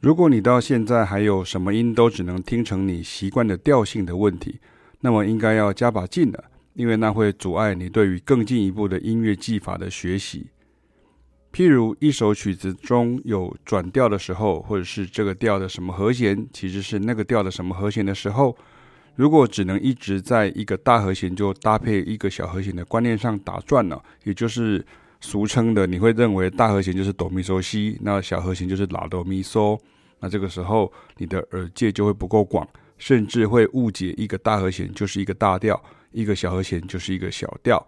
如果你到现在还有什么音都只能听成你习惯的调性的问题，那么应该要加把劲了，因为那会阻碍你对于更进一步的音乐技法的学习。譬如一首曲子中有转调的时候，或者是这个调的什么和弦其实是那个调的什么和弦的时候，如果只能一直在一个大和弦就搭配一个小和弦的观念上打转了，也就是。俗称的，你会认为大和弦就是哆咪嗦西，那小和弦就是拉哆咪嗦，那这个时候你的耳界就会不够广，甚至会误解一个大和弦就是一个大调，一个小和弦就是一个小调。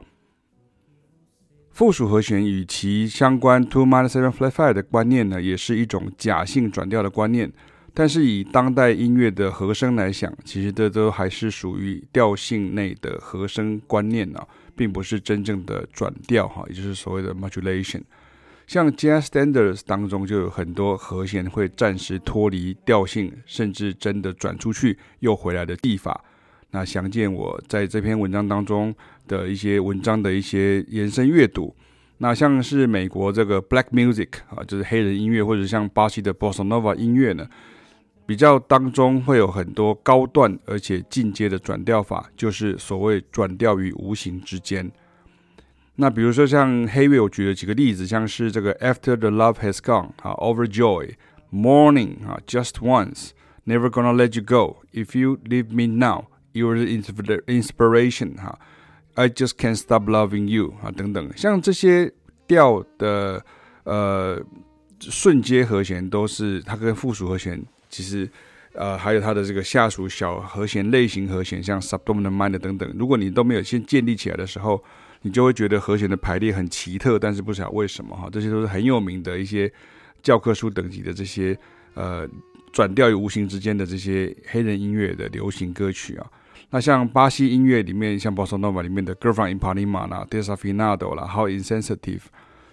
附属和弦与其相关 two minor seven flat five 的观念呢，也是一种假性转调的观念。但是以当代音乐的和声来想，其实这都还是属于调性内的和声观念呢、啊。并不是真正的转调哈，也就是所谓的 modulation。像 Jazz Standards 当中就有很多和弦会暂时脱离调性，甚至真的转出去又回来的技法。那详见我在这篇文章当中的一些文章的一些延伸阅读。那像是美国这个 Black Music 啊，就是黑人音乐，或者像巴西的 Bossa Nova 音乐呢。比较当中会有很多高段而且进阶的转调法，就是所谓转调于无形之间。那比如说像黑乐，我举了几个例子，像是这个 After the Love Has Gone 啊，Overjoy、Morning 啊，Just Once、Never Gonna Let You Go、If You Leave Me Now、You're the Inspiration 哈，I Just Can't Stop Loving You 啊等等，像这些调的呃瞬间和弦都是它跟附属和弦。其实，呃，还有它的这个下属小和弦类型和弦，像 subdominant minor 等等，如果你都没有先建立起来的时候，你就会觉得和弦的排列很奇特，但是不晓为什么哈，这些都是很有名的一些教科书等级的这些呃转调与无形之间的这些黑人音乐的流行歌曲啊。那像巴西音乐里面，像 Bossa Nova 里面的 Girl from Ipanema 啦，Desafinado 啦，还有 Insensitive、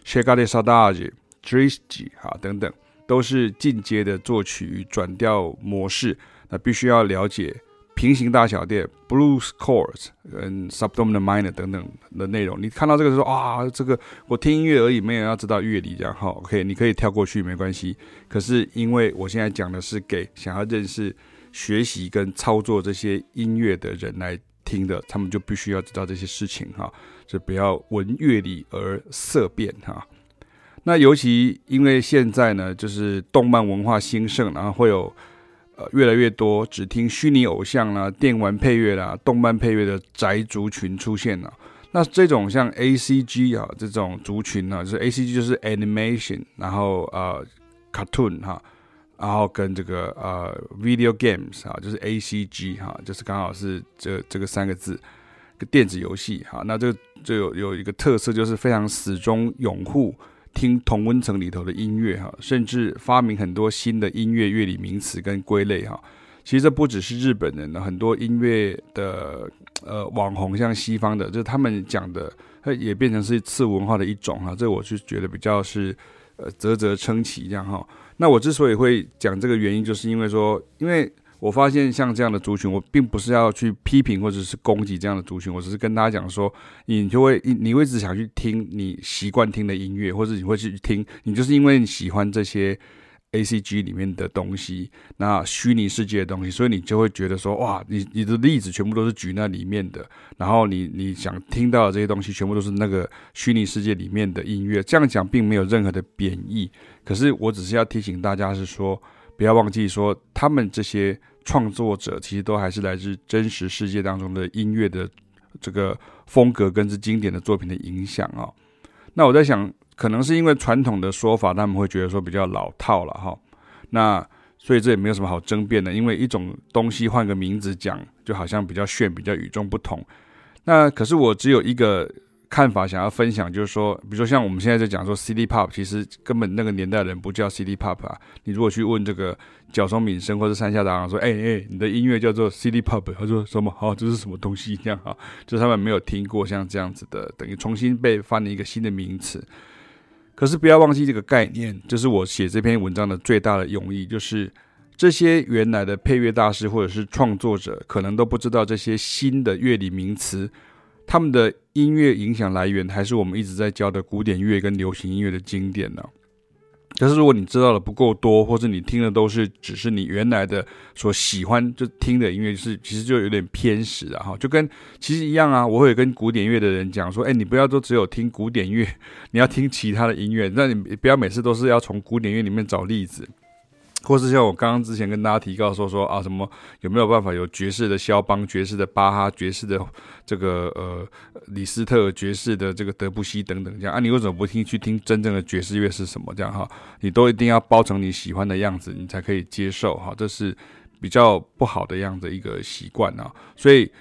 Chega de Saudade、Triste 哈等等。都是进阶的作曲与转调模式，那必须要了解平行大小调 （blues chords） 跟 subdominant minor 等等的内容。你看到这个说啊，这个我听音乐而已，没有要知道乐理这样。好，OK，你可以跳过去没关系。可是因为我现在讲的是给想要认识、学习跟操作这些音乐的人来听的，他们就必须要知道这些事情哈，就不要闻乐理而色变哈。那尤其因为现在呢，就是动漫文化兴盛，然后会有呃越来越多只听虚拟偶像啦、电玩配乐啦、动漫配乐的宅族群出现了。那这种像 A C G 啊这种族群呢，就是 A C G 就是 animation，然后呃 cartoon 哈，然后跟这个呃 video games 啊，就是 A C G 哈，就是刚好是这这个三个字，个电子游戏哈。那这这有有一个特色，就是非常死忠拥护。听同温层里头的音乐哈，甚至发明很多新的音乐乐理名词跟归类哈。其实这不只是日本人，很多音乐的呃网红，像西方的，就是他们讲的，它也变成是次文化的一种哈。这我是觉得比较是呃啧啧称奇这样哈。那我之所以会讲这个原因，就是因为说，因为。我发现像这样的族群，我并不是要去批评或者是攻击这样的族群，我只是跟大家讲说，你就会你会只想去听你习惯听的音乐，或者你会去听，你就是因为你喜欢这些 A C G 里面的东西，那虚拟世界的东西，所以你就会觉得说，哇，你你的例子全部都是举那里面的，然后你你想听到的这些东西，全部都是那个虚拟世界里面的音乐。这样讲并没有任何的贬义，可是我只是要提醒大家是说。不要忘记说，他们这些创作者其实都还是来自真实世界当中的音乐的这个风格，跟之经典的作品的影响啊。那我在想，可能是因为传统的说法，他们会觉得说比较老套了哈。那所以这也没有什么好争辩的，因为一种东西换个名字讲，就好像比较炫，比较与众不同。那可是我只有一个。看法想要分享，就是说，比如说像我们现在在讲说 City Pop，其实根本那个年代的人不叫 City Pop 啊。你如果去问这个角松敏生或者山下达郎说，哎哎，你的音乐叫做 City Pop，他说什么？好，这是什么东西？这样哈，就是他们没有听过像这样子的，等于重新被翻了一个新的名词。可是不要忘记这个概念，就是我写这篇文章的最大的用意，就是这些原来的配乐大师或者是创作者，可能都不知道这些新的乐理名词，他们的音乐影响来源还是我们一直在教的古典乐跟流行音乐的经典呢。但是如果你知道的不够多，或者你听的都是只是你原来的所喜欢就听的音乐，是其实就有点偏食啊哈，就跟其实一样啊。我会跟古典乐的人讲说，哎，你不要都只有听古典乐，你要听其他的音乐，那你不要每次都是要从古典乐里面找例子。或是像我刚刚之前跟大家提到说说啊，什么有没有办法有爵士的肖邦、爵士的巴哈、爵士的这个呃李斯特、爵士的这个德布西等等这样啊？你为什么不听去听真正的爵士乐是什么这样哈？你都一定要包成你喜欢的样子，你才可以接受哈。这是比较不好的样子一个习惯啊。所以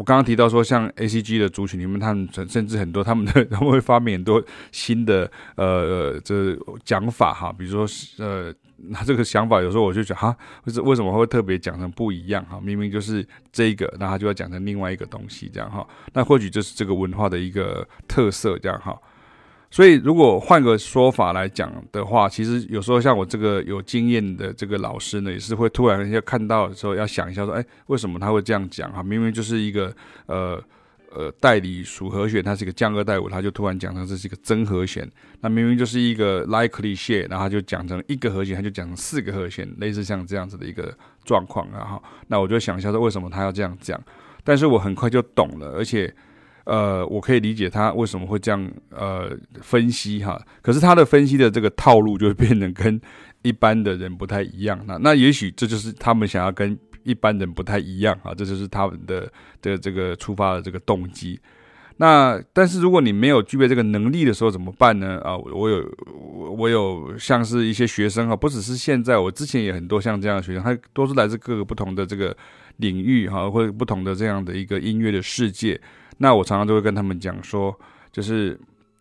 我刚刚提到说，像 ACG 的族群里面，他们甚至很多他们的 他们会发明很多新的呃这讲法哈，比如说呃。那这个想法有时候我就觉得哈，为什为什么会特别讲成不一样哈？明明就是这个，那他就要讲成另外一个东西这样哈。那或许就是这个文化的一个特色这样哈。所以如果换个说法来讲的话，其实有时候像我这个有经验的这个老师呢，也是会突然要看到的时候要想一下说，哎，为什么他会这样讲哈？明明就是一个呃。呃，代理属和弦，它是一个降二带五，他就突然讲成这是一个增和弦。那明明就是一个 like cliché，然后他就讲成一个和弦，他就讲成四个和弦，类似像这样子的一个状况。然后，那我就想一下说，为什么他要这样讲？但是我很快就懂了，而且，呃，我可以理解他为什么会这样呃分析哈。可是他的分析的这个套路就会变得跟一般的人不太一样。那那也许这就是他们想要跟。一般人不太一样啊，这就是他们的的这个出发的这个动机。那但是如果你没有具备这个能力的时候怎么办呢？啊，我有我有像是一些学生啊，不只是现在，我之前也很多像这样的学生，他都是来自各个不同的这个领域哈，或者不同的这样的一个音乐的世界。那我常常都会跟他们讲说，就是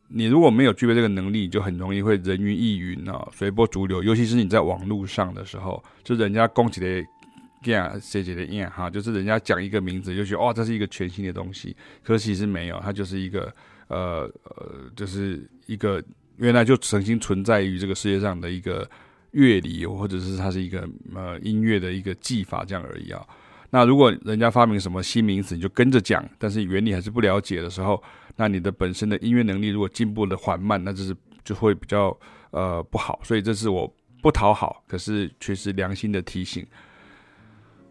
你如果没有具备这个能力，就很容易会人云亦云啊，随波逐流。尤其是你在网络上的时候，就人家攻击的。这样写写的样哈，就是人家讲一个名字就觉得哦，这是一个全新的东西，可是其实没有，它就是一个呃呃，就是一个原来就曾经存在于这个世界上的一个乐理，或者是它是一个呃音乐的一个技法这样而已啊。那如果人家发明什么新名词，你就跟着讲，但是原理还是不了解的时候，那你的本身的音乐能力如果进步的缓慢，那就是就会比较呃不好。所以这是我不讨好，可是却是良心的提醒。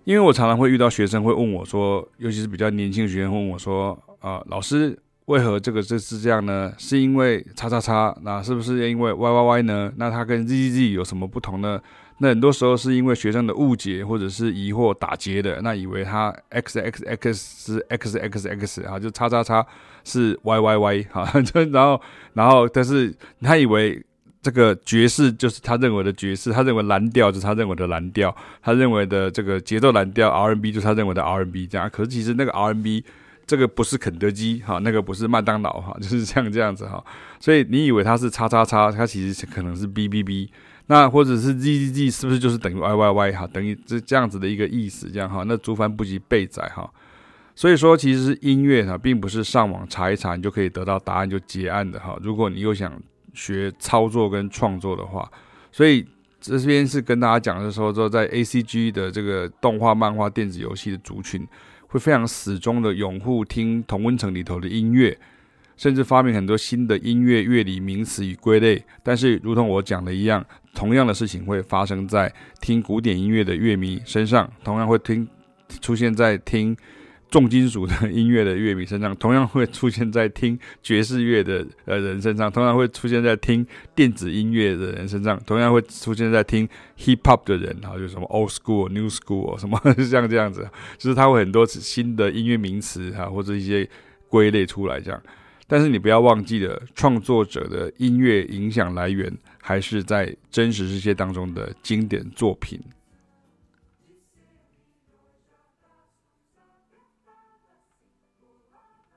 因为我常常会遇到学生会问我说，尤其是比较年轻的学生问我说，啊、呃，老师，为何这个这是这样呢？是因为叉叉叉，那是不是因为 Y Y Y 呢？那它跟 Z Z Z 有什么不同呢？那很多时候是因为学生的误解或者是疑惑打结的，那以为他 X X X 是 X X X 啊，就叉叉叉是 Y Y Y 哈，就然后然后但是他以为。这个爵士就是他认为的爵士，他认为蓝调就是他认为的蓝调，他认为的这个节奏蓝调 R N B 就是他认为的 R N B 这样。可是其实那个 R N B 这个不是肯德基哈，那个不是麦当劳哈，就是这样这样子哈。所以你以为它是叉叉叉，它其实可能是 B B B，那或者是 Z Z Z 是不是就是等于 Y Y Y 哈，等于这这样子的一个意思这样哈。那族繁不及备载哈。所以说其实音乐哈，并不是上网查一查你就可以得到答案就结案的哈。如果你又想学操作跟创作的话，所以这边是跟大家讲的时候，说在 ACG 的这个动画、漫画、电子游戏的族群，会非常始终的拥护听同温层里头的音乐，甚至发明很多新的音乐乐理名词与归类。但是，如同我讲的一样，同样的事情会发生在听古典音乐的乐迷身上，同样会听出现在听。重金属的音乐的乐迷身上，同样会出现在听爵士乐的呃人身上，同样会出现在听电子音乐的人身上，同样会出现在听 hip hop 的人，然后就什么 old school、new school 什么 像这样子，就是它会很多新的音乐名词哈，或者一些归类出来这样。但是你不要忘记了，创作者的音乐影响来源还是在真实世界当中的经典作品。